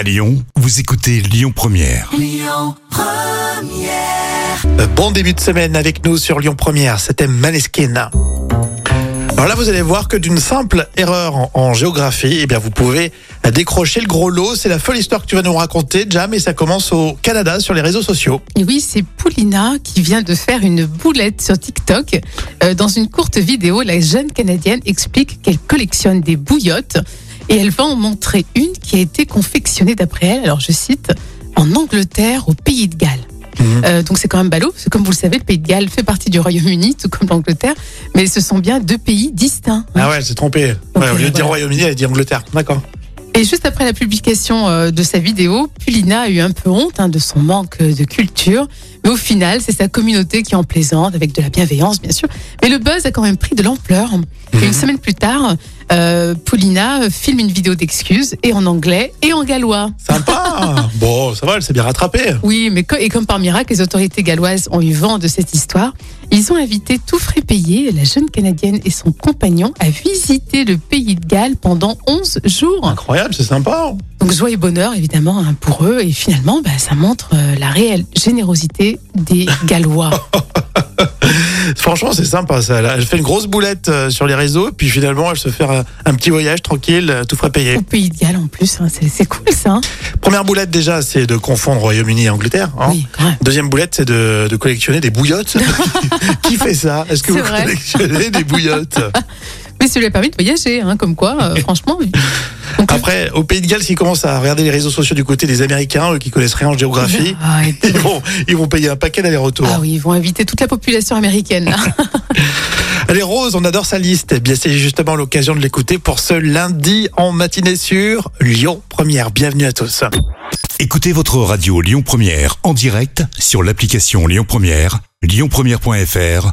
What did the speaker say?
À Lyon, vous écoutez Lyon Première. Euh, Bon début de semaine avec nous sur Lyon Première, c'était Maneskin. Alors là, vous allez voir que d'une simple erreur en, en géographie, eh bien, vous pouvez décrocher le gros lot. C'est la folle histoire que tu vas nous raconter, Jam, et ça commence au Canada sur les réseaux sociaux. Et oui, c'est Paulina qui vient de faire une boulette sur TikTok. Euh, dans une courte vidéo, la jeune Canadienne explique qu'elle collectionne des bouillottes et elle va en montrer une qui a été confectionnée d'après elle, alors je cite, en Angleterre, au Pays de Galles. Mhm. Euh, donc c'est quand même ballot, parce que comme vous le savez, le Pays de Galles fait partie du Royaume-Uni, tout comme l'Angleterre, mais ce sont bien deux pays distincts. Ah ouais, c'est trompé. Ok, Ouais, au lieu de dire. Royaume-Uni, elle dit Angleterre. D'accord. Et juste après la publication euh, de sa vidéo, Pulina a eu un peu honte hein, de son manque de culture. Mais au final, c'est sa communauté qui en plaisante, avec de la bienveillance, bien sûr. Mais le buzz a quand même pris de l'ampleur. Et Une semaine plus tard, euh, Paulina filme une vidéo d'excuses, et en anglais, et en gallois. Sympa. bon, ça va, elle s'est bien rattrapée. Oui, mais co- et comme par miracle, les autorités galloises ont eu vent de cette histoire. Ils ont invité tout frais payé la jeune Canadienne et son compagnon à visiter le pays de Galles pendant 11 jours. Incroyable, c'est sympa. Donc joie et bonheur évidemment hein, pour eux et finalement bah, ça montre euh, la réelle générosité des Gallois. Franchement, c'est sympa ça. Elle fait une grosse boulette euh, sur les réseaux, puis finalement, elle se fait un, un petit voyage tranquille, euh, tout frais payé. Au pays de Galles en plus, hein, c'est c'est cool ça. hein. Première boulette déjà, c'est de confondre Royaume-Uni et Angleterre. hein. Oui. Deuxième boulette, c'est de, de collectionner des bouillottes. Qui fait ça? Est-ce que vous vrai. collectionnez des bouillottes? Mais ça lui a permis de voyager, comme quoi, euh, franchement. Après, au Pays de Galles, s'ils commencent à regarder les réseaux sociaux du côté des Américains, eux qui connaissent rien en géographie, Ah, ils vont, ils vont payer un paquet d'aller-retour. ah oui, ils vont inviter toute la population américaine. Allez, Rose, on adore sa liste. Eh bien, c'est justement l'occasion de l'écouter pour ce lundi en matinée sur Lyon Première. Bienvenue à tous. Écoutez votre radio Lyon Première en direct sur l'application Lyon Première, lyonpremière.fr